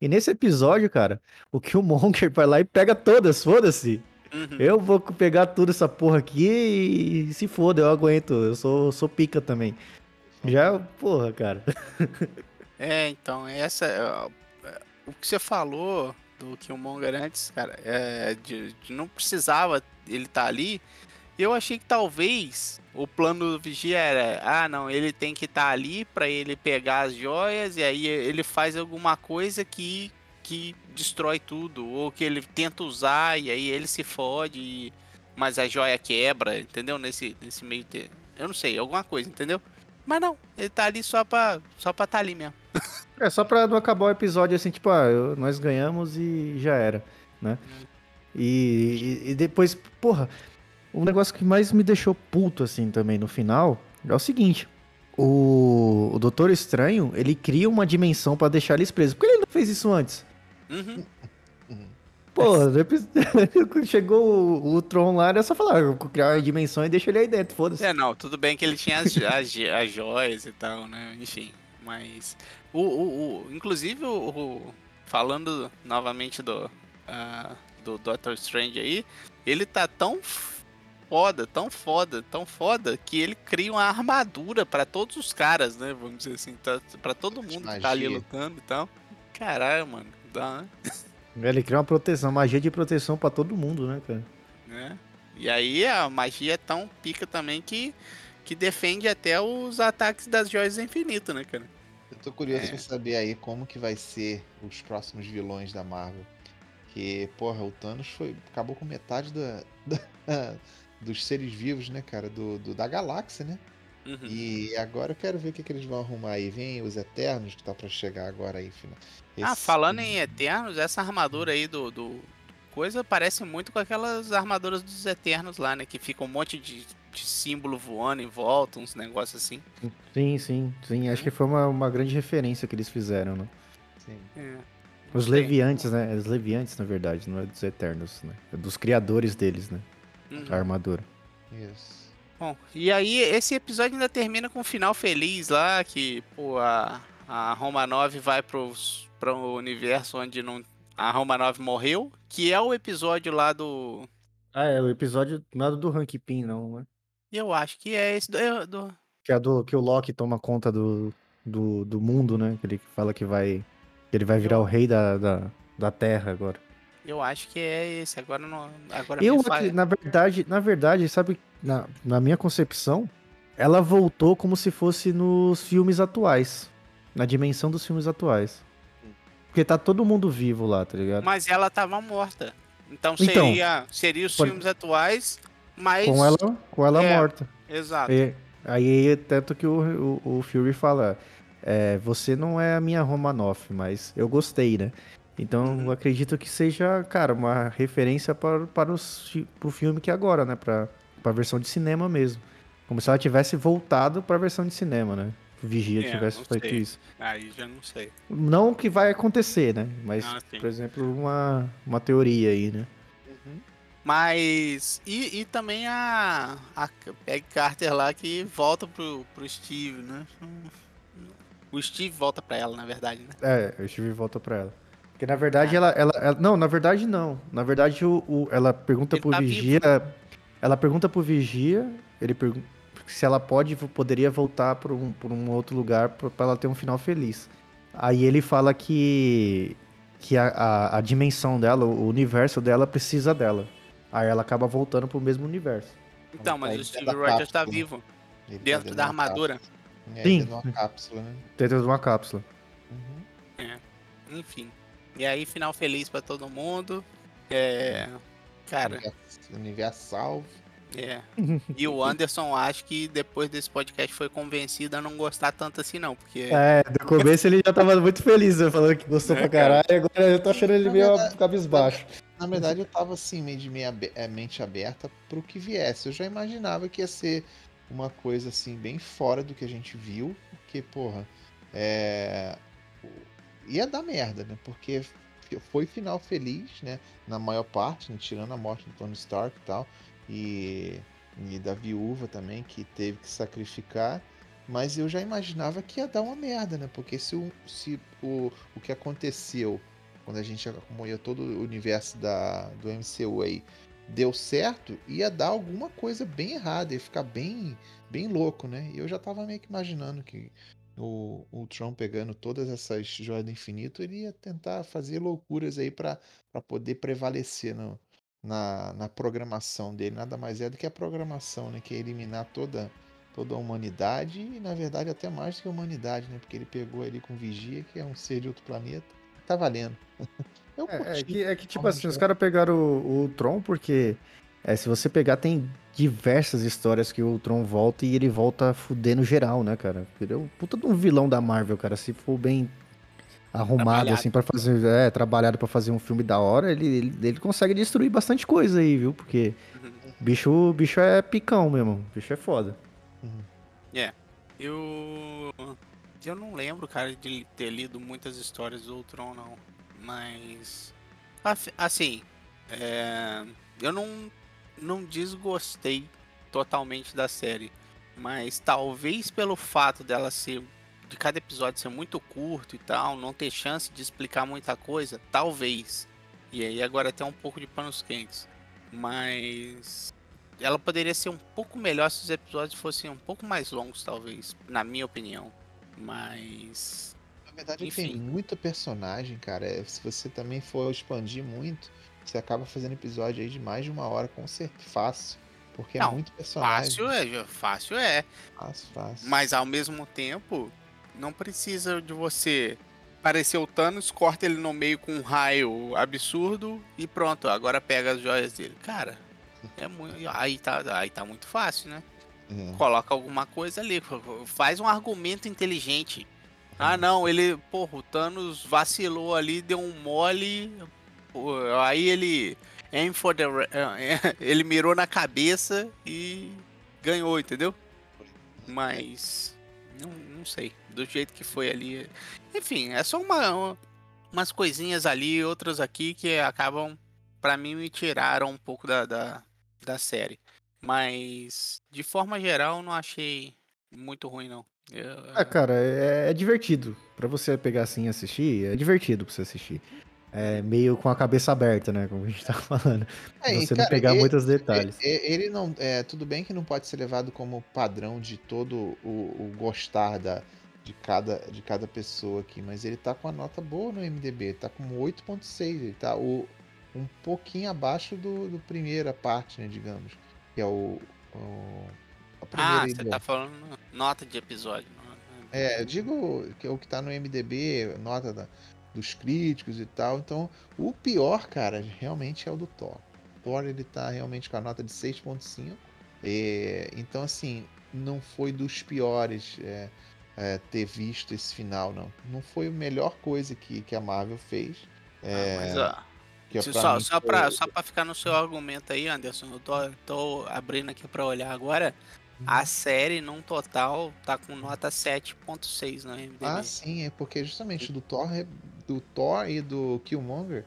E nesse episódio, cara, o Killmonger vai lá e pega todas, foda-se. Uhum. Eu vou pegar tudo essa porra aqui e se foda, eu aguento. Eu sou, sou pica também. Já, porra, cara. É, então, essa. é, O que você falou do Killmonger antes, cara. É, de, de não precisava ele estar tá ali. Eu achei que talvez o plano do Vigia era, ah, não, ele tem que estar tá ali para ele pegar as joias e aí ele faz alguma coisa que que destrói tudo ou que ele tenta usar e aí ele se fode, e... mas a joia quebra, entendeu? Nesse nesse meio ter, eu não sei, alguma coisa, entendeu? Mas não, ele tá ali só pra só para tá ali mesmo. É só pra não acabar o episódio assim, tipo, ah, nós ganhamos e já era, né? Hum. E, e, e depois, porra, o negócio que mais me deixou puto, assim, também no final é o seguinte. O, o Doutor Estranho, ele cria uma dimensão para deixar eles presos. Por que ele não fez isso antes? Uhum. Pô, chegou o, o Tron lá, era só falar, eu vou criar uma dimensão e deixa ele aí dentro, foda-se. É, não, tudo bem que ele tinha as, as, as joias e tal, né? Enfim, mas. O, o, o inclusive, o, falando novamente do, uh, do Doctor Strange aí, ele tá tão foda, tão foda, tão foda, que ele cria uma armadura para todos os caras, né? Vamos dizer assim, tá, para todo mundo magia. que tá ali lutando e tal. Caralho, mano, dá, né? Ele cria uma proteção, magia de proteção para todo mundo, né, cara? É. E aí a magia é tão pica também que, que defende até os ataques das joias do infinito, né, cara? Eu tô curioso é. pra saber aí como que vai ser os próximos vilões da Marvel. Que, porra, o Thanos foi, acabou com metade da, da, dos seres vivos, né, cara? Do, do da galáxia, né? Uhum. E agora eu quero ver o que, que eles vão arrumar aí. Vem os Eternos, que tá para chegar agora aí. Ah, Esse... Ah, falando em Eternos, essa armadura aí do, do, Coisa parece muito com aquelas armaduras dos Eternos lá, né? Que fica um monte de, de símbolo voando em volta, uns negócios assim. Sim, sim, sim. Acho que foi uma, uma grande referência que eles fizeram, né? Sim. É. Os Leviantes, né? Os Leviantes, na verdade, não é dos Eternos, né? É dos criadores deles, né? Uhum. A armadura. Isso. Bom, e aí esse episódio ainda termina com um final feliz lá, que pô, a, a Roma 9 vai pro, pro universo onde não, a Roma 9 morreu, que é o episódio lá do... Ah, é o episódio nada do Hank Pym, não, né? Eu acho que é esse do... É do... Que é do que o Loki toma conta do, do, do mundo, né? Que ele fala que vai... Que ele vai virar o rei da, da, da Terra agora. Eu acho que é esse. Agora não. Agora eu, na verdade, na verdade, sabe, na, na minha concepção, ela voltou como se fosse nos filmes atuais. Na dimensão dos filmes atuais. Porque tá todo mundo vivo lá, tá ligado? Mas ela tava morta. Então, seria, então, seria os filmes atuais, mas. Com ela, com ela é, morta. Exato. E, aí, tanto que o, o, o Fury fala: é, Você não é a minha Romanoff, mas eu gostei, né? Então, uhum. eu acredito que seja, cara, uma referência para, para os, o filme que é agora, né? Para a versão de cinema mesmo. Como se ela tivesse voltado para a versão de cinema, né? O Vigia é, tivesse feito sei. isso. Aí já não sei. Não que vai acontecer, né? Mas, ah, por exemplo, uma, uma teoria aí, né? Uhum. Mas. E, e também a, a Peg Carter lá que volta pro, pro Steve, né? O Steve volta pra ela, na verdade, né? É, o Steve volta pra ela. Porque na verdade ela, ela, ela, Não, na verdade não. Na verdade o, o ela pergunta ele pro tá Vigia. Vivo. Ela pergunta pro Vigia. Ele pergunta se ela pode, poderia voltar para um, pra um outro lugar para ela ter um final feliz. Aí ele fala que. Que a, a, a, dimensão dela, o universo dela precisa dela. Aí ela acaba voltando pro mesmo universo. Então, mas o Steve Rogers tá vivo. Ele dentro tá da armadura. É, Sim. Dentro de uma cápsula, né? Dentro de uma cápsula. Uhum. É. Enfim. E aí, final feliz para todo mundo. É. Cara. Universal. É. E o Anderson, acho que depois desse podcast foi convencido a não gostar tanto assim, não. Porque... É, no começo ele já tava muito feliz, né, falando que gostou é, pra caralho. Cara. Agora eu tô achando ele meio verdade, cabisbaixo. Na verdade, eu tava assim, meio de meia é, mente aberta pro que viesse. Eu já imaginava que ia ser uma coisa assim, bem fora do que a gente viu. Porque, porra, é ia dar merda, né? Porque foi final feliz, né? Na maior parte, né? tirando a morte do Tony Stark e tal. E, e da viúva também, que teve que sacrificar. Mas eu já imaginava que ia dar uma merda, né? Porque se o, se o, o que aconteceu quando a gente acompanhou todo o universo da, do MCU aí deu certo, ia dar alguma coisa bem errada, ia ficar bem, bem louco, né? E eu já tava meio que imaginando que o Ultron pegando todas essas joias do infinito, ele ia tentar fazer loucuras aí pra pra poder prevalecer no na na programação dele. Nada mais é do que a programação, né, que é eliminar toda toda a humanidade e, na verdade, até mais do que a humanidade, né, porque ele pegou ali com Vigia, que é um ser de outro planeta. Tá valendo. É, é que, é que, tipo assim, os caras pegaram o, o Tron porque, é, se você pegar, tem diversas histórias que o Tron volta e ele volta fudendo geral, né, cara? Ele é um puta de um vilão da Marvel, cara. Se for bem arrumado, assim, pra fazer, é, trabalhado pra fazer um filme da hora, ele, ele, ele consegue destruir bastante coisa aí, viu? Porque bicho, bicho é picão mesmo, bicho é foda. Eu. Eu não lembro, cara, de ter lido muitas histórias do Ultron, não. Mas. Assim. é, Eu não. Não desgostei totalmente da série. Mas talvez pelo fato dela ser. De cada episódio ser muito curto e tal, não ter chance de explicar muita coisa, talvez. E aí agora até um pouco de panos quentes. Mas ela poderia ser um pouco melhor se os episódios fossem um pouco mais longos, talvez, na minha opinião. Mas. Na verdade, tem Enfim. muita personagem, cara. É, Se você também for expandir muito, você acaba fazendo episódio aí de mais de uma hora, com certeza. Fácil. Porque é Não, muito personagem. Fácil é, fácil é. Fácil, fácil. Mas ao mesmo tempo, não precisa de você aparecer o Thanos, corta ele no meio com um raio absurdo e pronto, agora pega as joias dele. Cara, é muito. Aí tá, aí tá muito fácil, né? É. Coloca alguma coisa ali, faz um argumento inteligente. Ah, não, ele, porra, o Thanos vacilou ali, deu um mole, aí ele aim for the, ele mirou na cabeça e ganhou, entendeu? Mas não, não sei, do jeito que foi ali. Enfim, é só uma, uma- umas coisinhas ali, outras aqui que acabam, pra mim, me tiraram um pouco da, da, da série. Mas, de forma geral, não achei muito ruim, não. Eu- Ah, cara, é, é divertido. Pra você pegar assim e assistir, é divertido pra você assistir. É meio com a cabeça aberta, né? Como a gente tá falando. É, você não cara, pegar e- muitos detalhes. e- e- Ele não. É, tudo bem que não pode ser levado como padrão de todo o, o gostar da, de, cada, de cada pessoa aqui, mas ele tá com a nota boa no MDB, tá com 8.6, ele tá o, um pouquinho abaixo do, do primeira parte, né, digamos, que é o, o a primeira Ah, você tá falando nota de episódio. não- não- É, eu digo que é o que tá no MDB, nota da- dos críticos e tal. Então, o pior, cara, realmente é o do Thor. O Thor, ele tá realmente com a nota de 6.5. É, então, assim, não foi dos piores é, é, ter visto esse final, não. Não foi a melhor coisa que, que a Marvel fez. É, Ah, mas, ó, que se- pra só, só, foi- pra, só pra ficar no seu argumento aí, Anderson, eu tô, tô abrindo aqui pra olhar agora. A série, num total, tá com nota 7.6 no MDB. Ah, sim, é porque justamente do Thor, do Thor e do Killmonger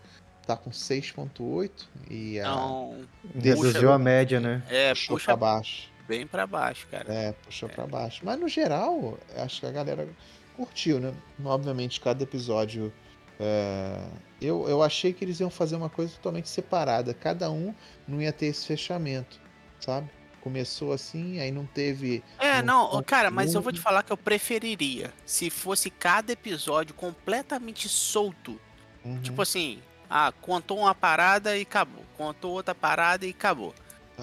tá com 6.8 e a então, Reduziu puxa- a média, né? é, puxou puxa pra baixo. bem pra baixo, cara. É, puxou pra baixo. Mas no geral, acho que a galera curtiu, né? Obviamente, cada episódio. é, Eu, eu achei que eles iam fazer uma coisa totalmente separada. Cada um não ia ter esse fechamento, sabe? Começou assim, aí não teve. É, não não, tão cara, mas eu vou te falar que eu preferiria se fosse cada episódio completamente solto. Uhum, Tipo assim, ah, contou uma parada e acabou. Contou outra parada e acabou.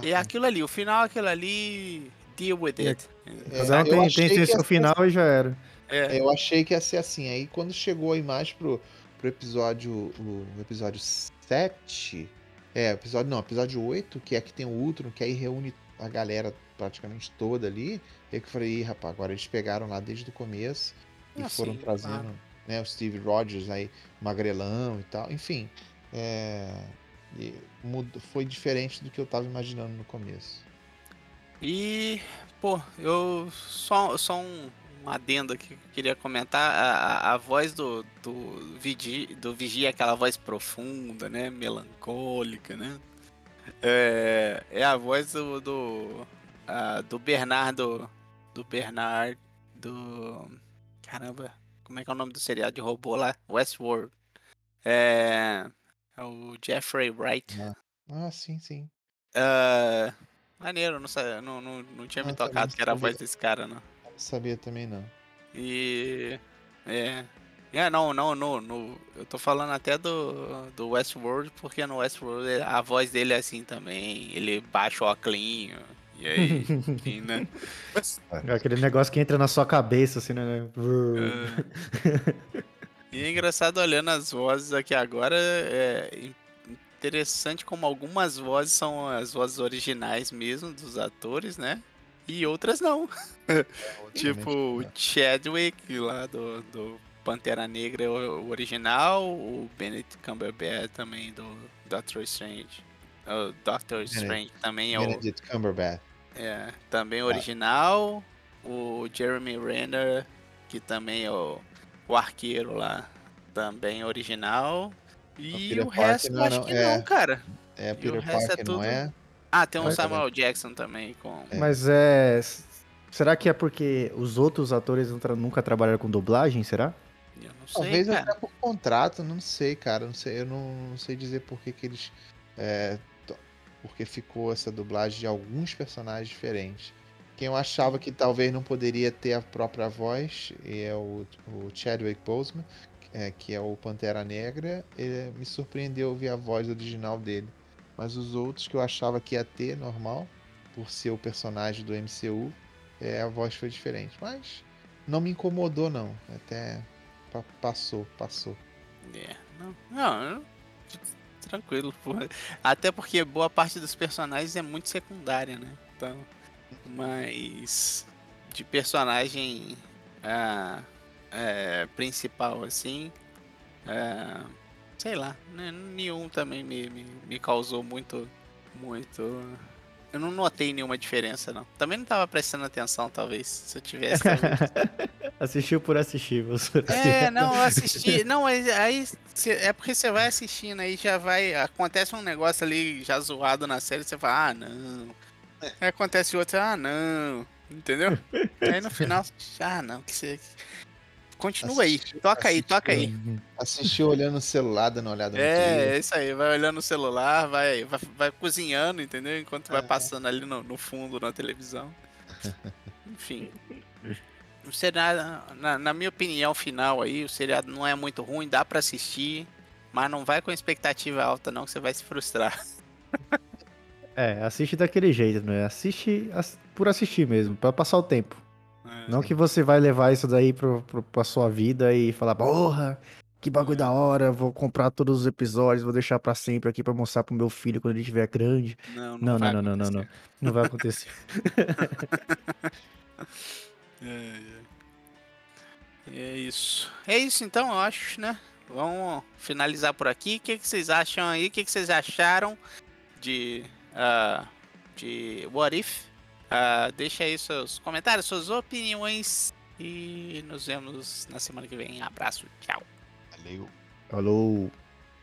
É aham. aquilo ali, o final é aquilo ali, deal with E it. É, Cada um eu tem, achei tem seu final e já era. É, Eu achei que ia ser assim. Aí quando chegou aí mais pro, pro episódio. O episódio 7. É, episódio. Não, episódio 8, que é que tem o Ultron, que aí reúne a galera praticamente toda ali. É que eu falei, Ih, rapaz, agora eles pegaram lá desde o começo e Ah, foram sim, trazendo, claro. né, o Steve Rogers aí, magrelão e tal. Enfim. É, mudou- foi diferente do que eu tava imaginando no começo. E, pô, eu só, só um, um adendo aqui que eu queria comentar. A, a, a voz do, do, Vigi, do Vigia, aquela voz profunda, né? Melancólica, né? É, é a voz do, do, ah, do Bernardo. Do Bernard. Do. Caramba, como é que é o nome do seriado de robô lá? Westworld. É. É o Jeffrey Wright. Ah, sim, sim. Ah, maneiro, não, sa- não, não, não tinha me Ah, tocado que era a sabia. voz desse cara, não. Não sabia também não. E. É. É, não, não, no, no, eu tô falando até do, do Westworld, porque no Westworld a voz dele é assim também, ele baixa o óculinho, e aí, enfim, né? É aquele negócio que entra na sua cabeça, assim, né? É. E é engraçado olhando as vozes aqui agora, é interessante como algumas vozes são as vozes originais mesmo dos atores, né? E outras não. É, tipo, o Chadwick lá do, do Pantera Negra é o original, o Benedict Cumberbatch também do Doctor Strange. O Doctor Strange também é o. Benedict Cumberbatch. É, também original. O Jeremy Renner, que também é o, o arqueiro lá, também original. E o, o resto não, acho que é, não, cara. É, Peter Parker é tudo... não é? Ah, tem um Samuel Jackson também com. É. Mas é. Será que é porque os outros atores nunca trabalharam com dublagem, será? Eu não sei, Talvez cara. até por contrato, não sei, cara. Não sei, eu não, não sei dizer por que, que eles. É, porque ficou essa dublagem de alguns personagens diferentes. Quem eu achava que talvez não poderia ter a própria voz é o, o Chadwick Boseman, é, que é o Pantera Negra. Ele me surpreendeu ouvir a voz original dele. Mas os outros que eu achava que ia ter normal, por ser o personagem do MCU, é, a voz foi diferente. Mas não me incomodou, não. Até passou, passou. É, não, não, tranquilo, porra. Até porque boa parte dos personagens é muito secundária, né? Então, mas de personagem é, é, principal, assim, é, sei lá, né? nenhum também me, me, me causou muito, muito eu não notei nenhuma diferença, não. Também não tava prestando atenção, talvez, se eu tivesse. Assistiu por assistir, você. É, não, eu assisti. Não, aí é porque você vai assistindo, aí já vai. Acontece um negócio ali já zoado na série, você fala, ah, não. Aí acontece outro, ah, não. Entendeu? Aí no final, ah, não, que você. Continua aí, toca aí, toca aí. Assistiu olhando o celular, dando uma olhada no É, é isso aí, vai olhando o celular, vai, vai, vai cozinhando, entendeu? Enquanto vai passando ali no, no fundo na televisão. Enfim. O seriado, na, na, minha opinião final aí, o seriado não é muito ruim, dá para assistir, mas não vai com expectativa alta não, que você vai se frustrar. É, assiste daquele jeito, né? Assiste por assistir mesmo, para passar o tempo. É. Não que você vai levar isso daí pro, pro, pra sua vida e falar, porra, que bagulho da hora, vou comprar todos os episódios, vou deixar para sempre aqui para mostrar pro meu filho quando ele estiver grande. Não, não, não, não, não, não, não, não, vai acontecer. é, é. É isso. É isso então, eu acho, né? Vamos finalizar por aqui. O que, que vocês acham aí? O que, que vocês acharam de, uh, de What If? Uh, deixa aí seus comentários, suas opiniões. E nos vemos na semana que vem. Abraço, tchau. Valeu. Falou.